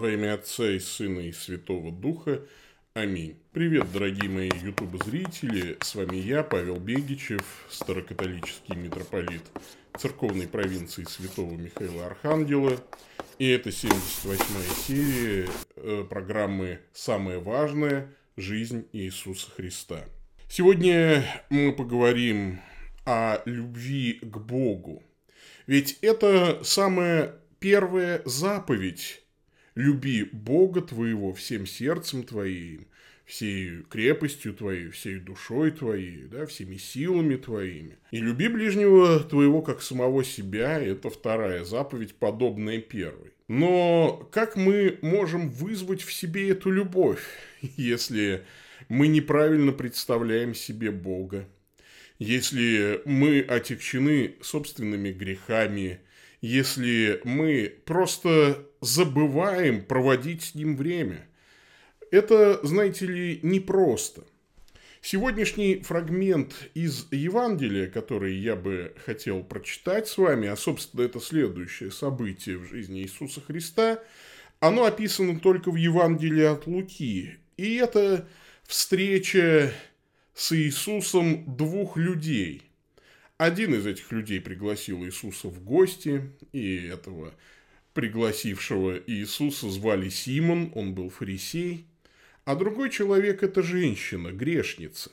Во имя Отца и Сына и Святого Духа. Аминь. Привет, дорогие мои ютуб-зрители. С вами я, Павел Бегичев, старокатолический митрополит церковной провинции Святого Михаила Архангела. И это 78-я серия э, программы «Самое важное. Жизнь Иисуса Христа». Сегодня мы поговорим о любви к Богу. Ведь это самая первая заповедь «Люби Бога твоего всем сердцем твоим, всей крепостью твоей, всей душой твоей, да, всеми силами твоими. И люби ближнего твоего, как самого себя, это вторая заповедь, подобная первой. Но как мы можем вызвать в себе эту любовь, если мы неправильно представляем себе Бога, если мы отягчены собственными грехами, если мы просто забываем проводить с ним время. Это, знаете ли, непросто. Сегодняшний фрагмент из Евангелия, который я бы хотел прочитать с вами, а, собственно, это следующее событие в жизни Иисуса Христа, оно описано только в Евангелии от Луки. И это встреча с Иисусом двух людей. Один из этих людей пригласил Иисуса в гости, и этого пригласившего Иисуса звали Симон, он был фарисей, а другой человек – это женщина, грешница.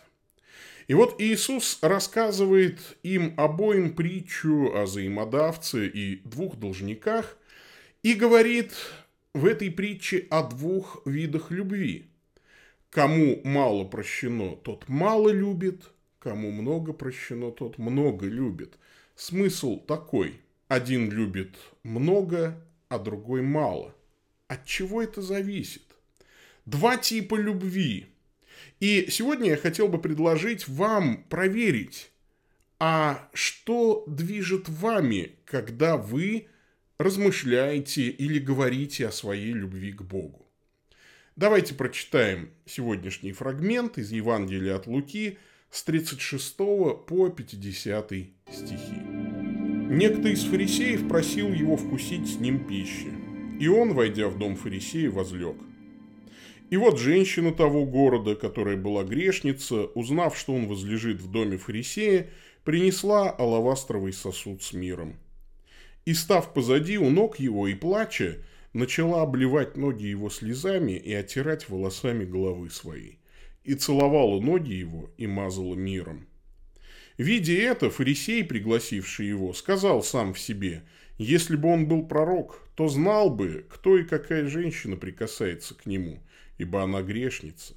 И вот Иисус рассказывает им обоим притчу о взаимодавце и двух должниках и говорит в этой притче о двух видах любви – Кому мало прощено, тот мало любит, кому много прощено, тот много любит. Смысл такой. Один любит много, а другой мало. От чего это зависит? Два типа любви. И сегодня я хотел бы предложить вам проверить, а что движет вами, когда вы размышляете или говорите о своей любви к Богу. Давайте прочитаем сегодняшний фрагмент из Евангелия от Луки с 36 по 50 стихи. Некто из фарисеев просил его вкусить с ним пищи, и он, войдя в дом фарисея, возлег. И вот женщина того города, которая была грешница, узнав, что он возлежит в доме фарисея, принесла алавастровый сосуд с миром. И став позади у ног его и плача, начала обливать ноги его слезами и оттирать волосами головы своей, и целовала ноги его и мазала миром. Видя это, фарисей, пригласивший его, сказал сам в себе, если бы он был пророк, то знал бы, кто и какая женщина прикасается к нему, ибо она грешница.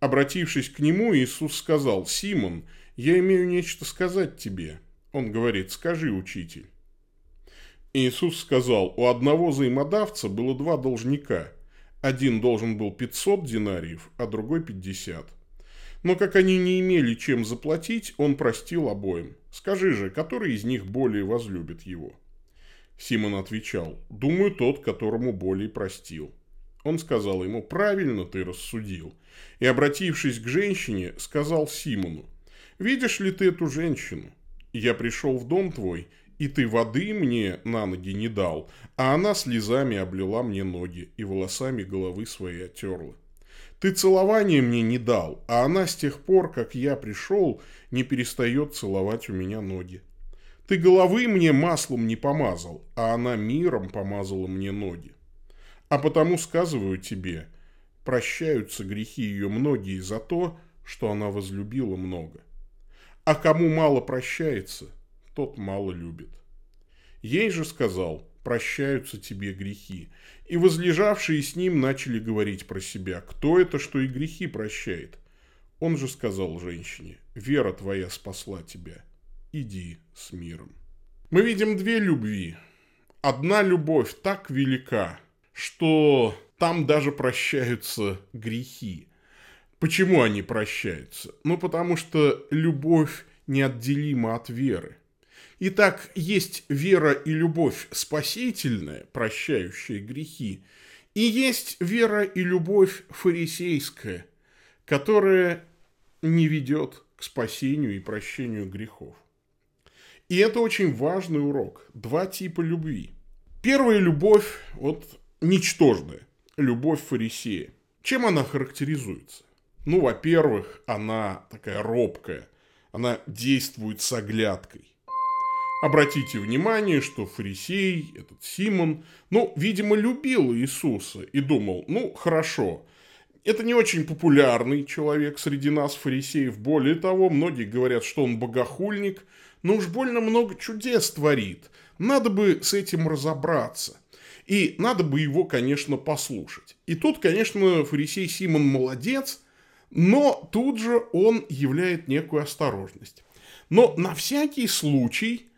Обратившись к нему, Иисус сказал, «Симон, я имею нечто сказать тебе». Он говорит, «Скажи, учитель». Иисус сказал, у одного взаимодавца было два должника. Один должен был 500 динариев, а другой 50. Но как они не имели чем заплатить, он простил обоим. Скажи же, который из них более возлюбит его? Симон отвечал, думаю, тот, которому более простил. Он сказал ему, правильно ты рассудил. И, обратившись к женщине, сказал Симону, видишь ли ты эту женщину? Я пришел в дом твой, и ты воды мне на ноги не дал, а она слезами облила мне ноги и волосами головы своей оттерла. Ты целования мне не дал, а она с тех пор, как я пришел, не перестает целовать у меня ноги. Ты головы мне маслом не помазал, а она миром помазала мне ноги. А потому сказываю тебе, прощаются грехи ее многие за то, что она возлюбила много. А кому мало прощается, тот мало любит. Ей же сказал, прощаются тебе грехи. И возлежавшие с ним начали говорить про себя, кто это, что и грехи прощает. Он же сказал женщине, вера твоя спасла тебя, иди с миром. Мы видим две любви. Одна любовь так велика, что там даже прощаются грехи. Почему они прощаются? Ну, потому что любовь неотделима от веры. Итак, есть вера и любовь спасительная, прощающая грехи, и есть вера и любовь фарисейская, которая не ведет к спасению и прощению грехов. И это очень важный урок. Два типа любви. Первая любовь, вот ничтожная любовь фарисея. Чем она характеризуется? Ну, во-первых, она такая робкая, она действует с оглядкой. Обратите внимание, что фарисей, этот Симон, ну, видимо, любил Иисуса и думал, ну, хорошо, это не очень популярный человек среди нас, фарисеев. Более того, многие говорят, что он богохульник, но уж больно много чудес творит. Надо бы с этим разобраться. И надо бы его, конечно, послушать. И тут, конечно, фарисей Симон молодец, но тут же он являет некую осторожность. Но на всякий случай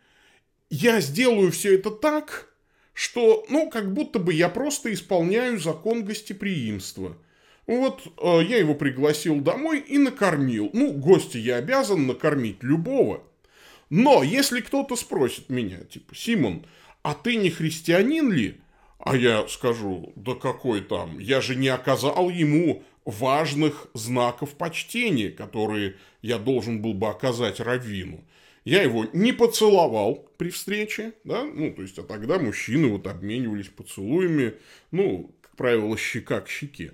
я сделаю все это так, что, ну, как будто бы я просто исполняю закон гостеприимства. Вот э, я его пригласил домой и накормил. Ну, гостя я обязан накормить любого. Но если кто-то спросит меня, типа, Симон, а ты не христианин ли? А я скажу, да какой там, я же не оказал ему важных знаков почтения, которые я должен был бы оказать Равину. Я его не поцеловал при встрече, да, ну, то есть, а тогда мужчины вот обменивались поцелуями, ну, как правило, щека к щеке.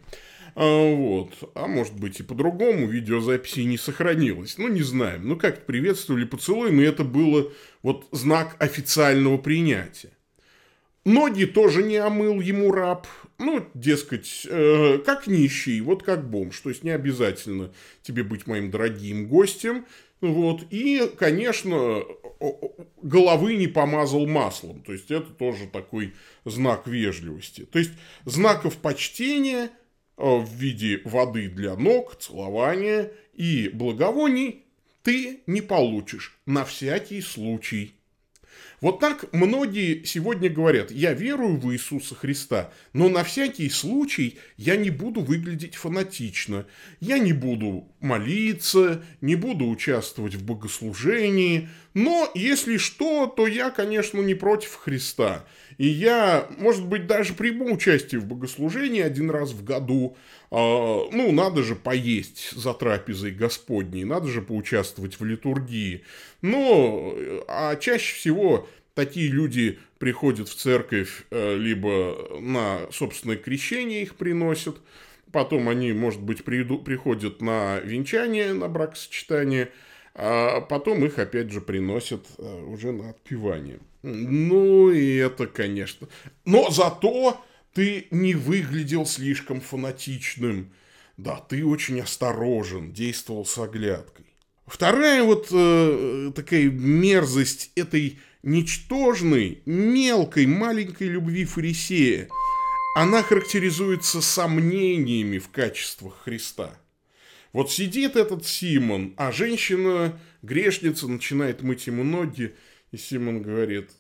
А, вот. А может быть и по-другому, видеозаписи не сохранилось. Ну, не знаем. Ну, как-то приветствовали поцелуем, и это было вот знак официального принятия. Ноги тоже не омыл ему раб. Ну, дескать, э, как нищий, вот как бомж. То есть не обязательно тебе быть моим дорогим гостем. Вот. И, конечно, головы не помазал маслом. То есть это тоже такой знак вежливости. То есть знаков почтения э, в виде воды для ног, целования и благовоний ты не получишь на всякий случай. Вот так многие сегодня говорят, я верую в Иисуса Христа, но на всякий случай я не буду выглядеть фанатично, я не буду молиться, не буду участвовать в богослужении, но если что, то я, конечно, не против Христа. И я, может быть, даже приму участие в богослужении один раз в году. А, ну, надо же поесть за трапезой Господней, надо же поучаствовать в литургии. Но, а чаще всего такие люди приходят в церковь, э, либо на собственное крещение их приносят, потом они, может быть, приду, приходят на венчание, на бракосочетание – а потом их опять же приносят э, уже на отпевание. Ну и это, конечно. Но зато ты не выглядел слишком фанатичным. Да, ты очень осторожен, действовал с оглядкой. Вторая вот э, такая мерзость этой ничтожной, мелкой, маленькой любви фарисея, она характеризуется сомнениями в качествах Христа. Вот сидит этот Симон, а женщина, грешница, начинает мыть ему ноги, и Симон говорит,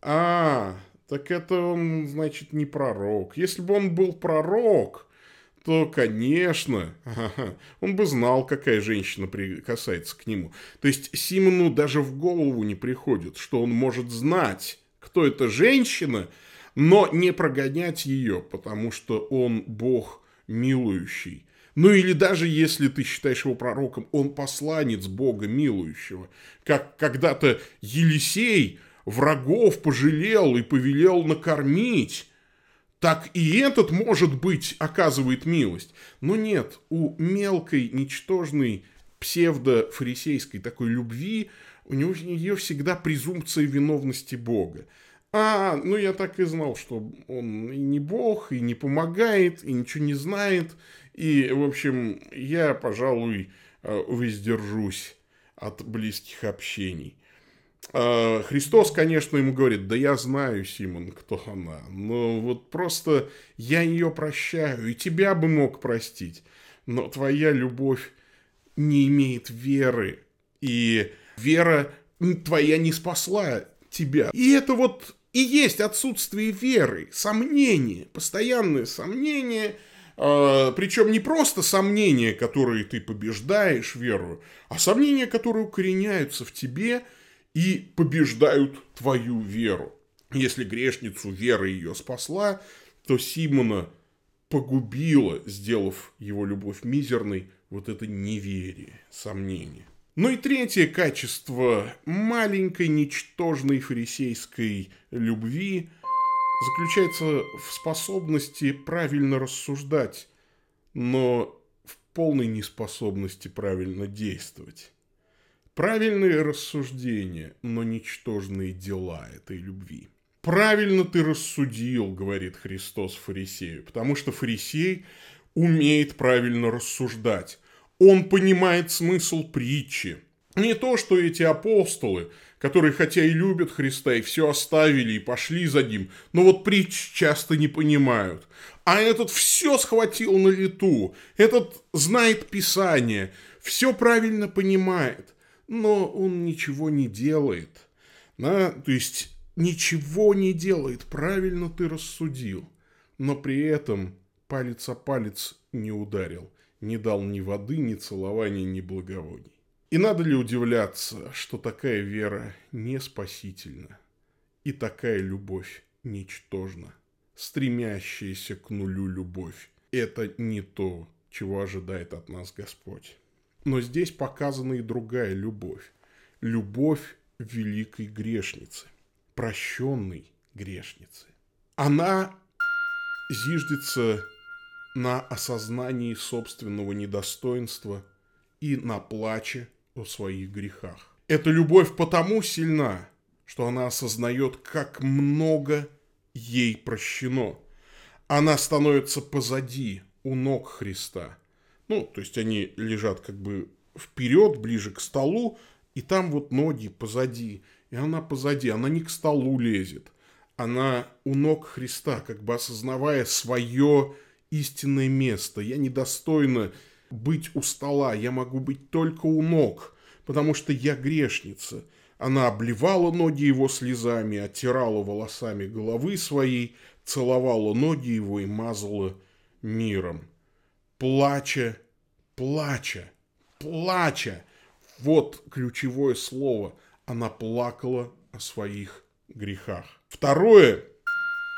а, так это он, значит, не пророк. Если бы он был пророк, то, конечно, он бы знал, какая женщина прикасается к нему. То есть Симону даже в голову не приходит, что он может знать, кто эта женщина, но не прогонять ее, потому что он Бог милующий. Ну или даже если ты считаешь его пророком, он посланец Бога милующего. Как когда-то Елисей врагов пожалел и повелел накормить. Так и этот, может быть, оказывает милость. Но нет, у мелкой, ничтожной, псевдо-фарисейской такой любви у него нее всегда презумпция виновности Бога. А, ну я так и знал, что он и не Бог, и не помогает, и ничего не знает, и, в общем, я, пожалуй, э, воздержусь от близких общений. Э, Христос, конечно, ему говорит, да я знаю, Симон, кто она, но вот просто я ее прощаю, и тебя бы мог простить, но твоя любовь не имеет веры, и вера твоя не спасла тебя. И это вот и есть отсутствие веры, сомнение, постоянное сомнение – а, Причем не просто сомнения, которые ты побеждаешь веру, а сомнения, которые укореняются в тебе и побеждают твою веру. Если грешницу вера ее спасла, то Симона погубила, сделав его любовь мизерной, вот это неверие, сомнение. Ну и третье качество маленькой, ничтожной фарисейской любви заключается в способности правильно рассуждать, но в полной неспособности правильно действовать. Правильные рассуждения, но ничтожные дела этой любви. Правильно ты рассудил, говорит Христос фарисею, потому что фарисей умеет правильно рассуждать. Он понимает смысл притчи. Не то, что эти апостолы, которые хотя и любят Христа, и все оставили, и пошли за ним, но вот притч часто не понимают. А этот все схватил на лету, этот знает Писание, все правильно понимает, но он ничего не делает. Да? То есть ничего не делает, правильно ты рассудил, но при этом палец о палец не ударил, не дал ни воды, ни целования, ни благовоний. И надо ли удивляться, что такая вера не спасительна и такая любовь ничтожна? Стремящаяся к нулю любовь – это не то, чего ожидает от нас Господь. Но здесь показана и другая любовь. Любовь великой грешницы, прощенной грешницы. Она зиждется на осознании собственного недостоинства и на плаче о своих грехах. Эта любовь потому сильна, что она осознает, как много ей прощено. Она становится позади, у ног Христа. Ну, то есть они лежат как бы вперед, ближе к столу, и там вот ноги позади. И она позади, она не к столу лезет. Она у ног Христа, как бы осознавая свое истинное место. Я недостойна быть у стола, я могу быть только у ног, потому что я грешница. Она обливала ноги его слезами, оттирала волосами головы своей, целовала ноги его и мазала миром. Плача, плача, плача. Вот ключевое слово. Она плакала о своих грехах. Второе,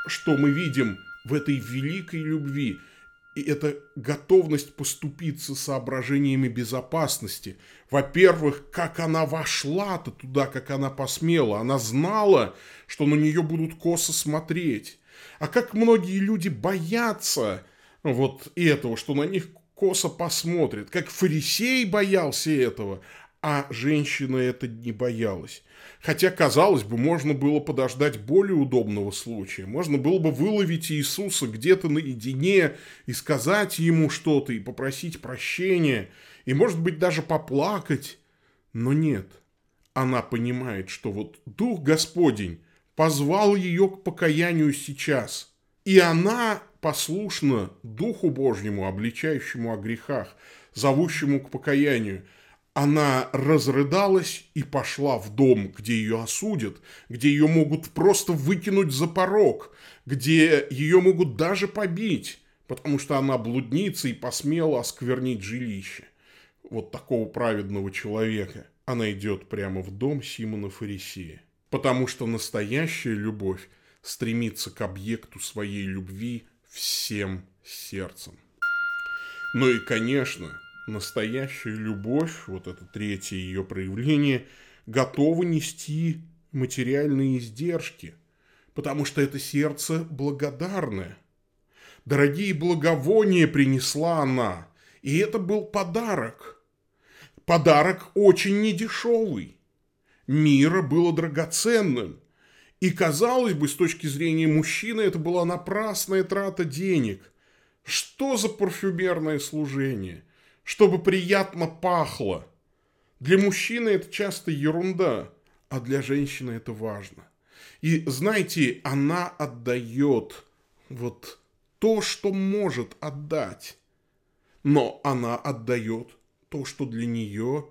что мы видим в этой великой любви – и это готовность поступиться соображениями безопасности. Во-первых, как она вошла-то туда, как она посмела. Она знала, что на нее будут косо смотреть. А как многие люди боятся вот этого, что на них косо посмотрят. Как фарисей боялся этого, а женщина это не боялась. Хотя, казалось бы, можно было подождать более удобного случая. Можно было бы выловить Иисуса где-то наедине и сказать ему что-то, и попросить прощения, и, может быть, даже поплакать. Но нет. Она понимает, что вот Дух Господень позвал ее к покаянию сейчас. И она послушна Духу Божьему, обличающему о грехах, зовущему к покаянию – она разрыдалась и пошла в дом, где ее осудят, где ее могут просто выкинуть за порог, где ее могут даже побить, потому что она блудница и посмела осквернить жилище. Вот такого праведного человека. Она идет прямо в дом Симона Фарисея. Потому что настоящая любовь стремится к объекту своей любви всем сердцем. Ну и, конечно, настоящая любовь, вот это третье ее проявление, готова нести материальные издержки, потому что это сердце благодарное. Дорогие благовония принесла она, и это был подарок. Подарок очень недешевый. Мира было драгоценным. И, казалось бы, с точки зрения мужчины, это была напрасная трата денег. Что за парфюмерное служение – чтобы приятно пахло. Для мужчины это часто ерунда, а для женщины это важно. И знаете, она отдает вот то, что может отдать. Но она отдает то, что для нее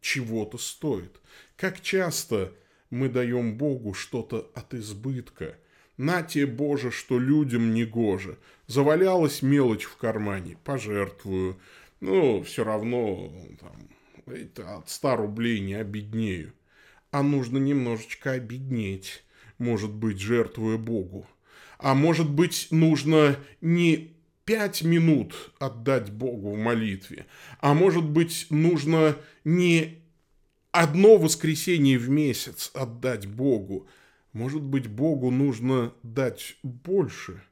чего-то стоит. Как часто мы даем Богу что-то от избытка. На те, Боже, что людям не гоже. Завалялась мелочь в кармане, пожертвую ну, все равно там, это от 100 рублей не обеднею. А нужно немножечко обеднеть, может быть, жертвуя Богу. А может быть, нужно не пять минут отдать Богу в молитве, а может быть, нужно не одно воскресенье в месяц отдать Богу, Может быть, Богу нужно дать больше,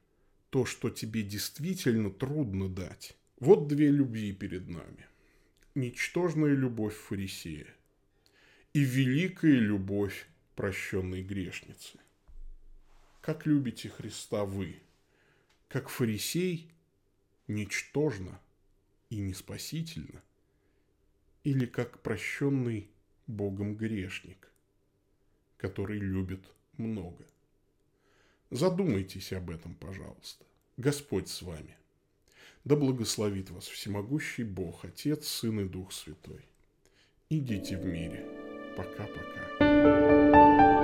то, что тебе действительно трудно дать. Вот две любви перед нами. Ничтожная любовь фарисея и великая любовь прощенной грешницы. Как любите Христа вы? Как фарисей ничтожно и неспасительно? Или как прощенный Богом грешник, который любит много? Задумайтесь об этом, пожалуйста. Господь с вами. Да благословит вас всемогущий Бог, Отец, Сын и Дух Святой. Идите в мире. Пока-пока.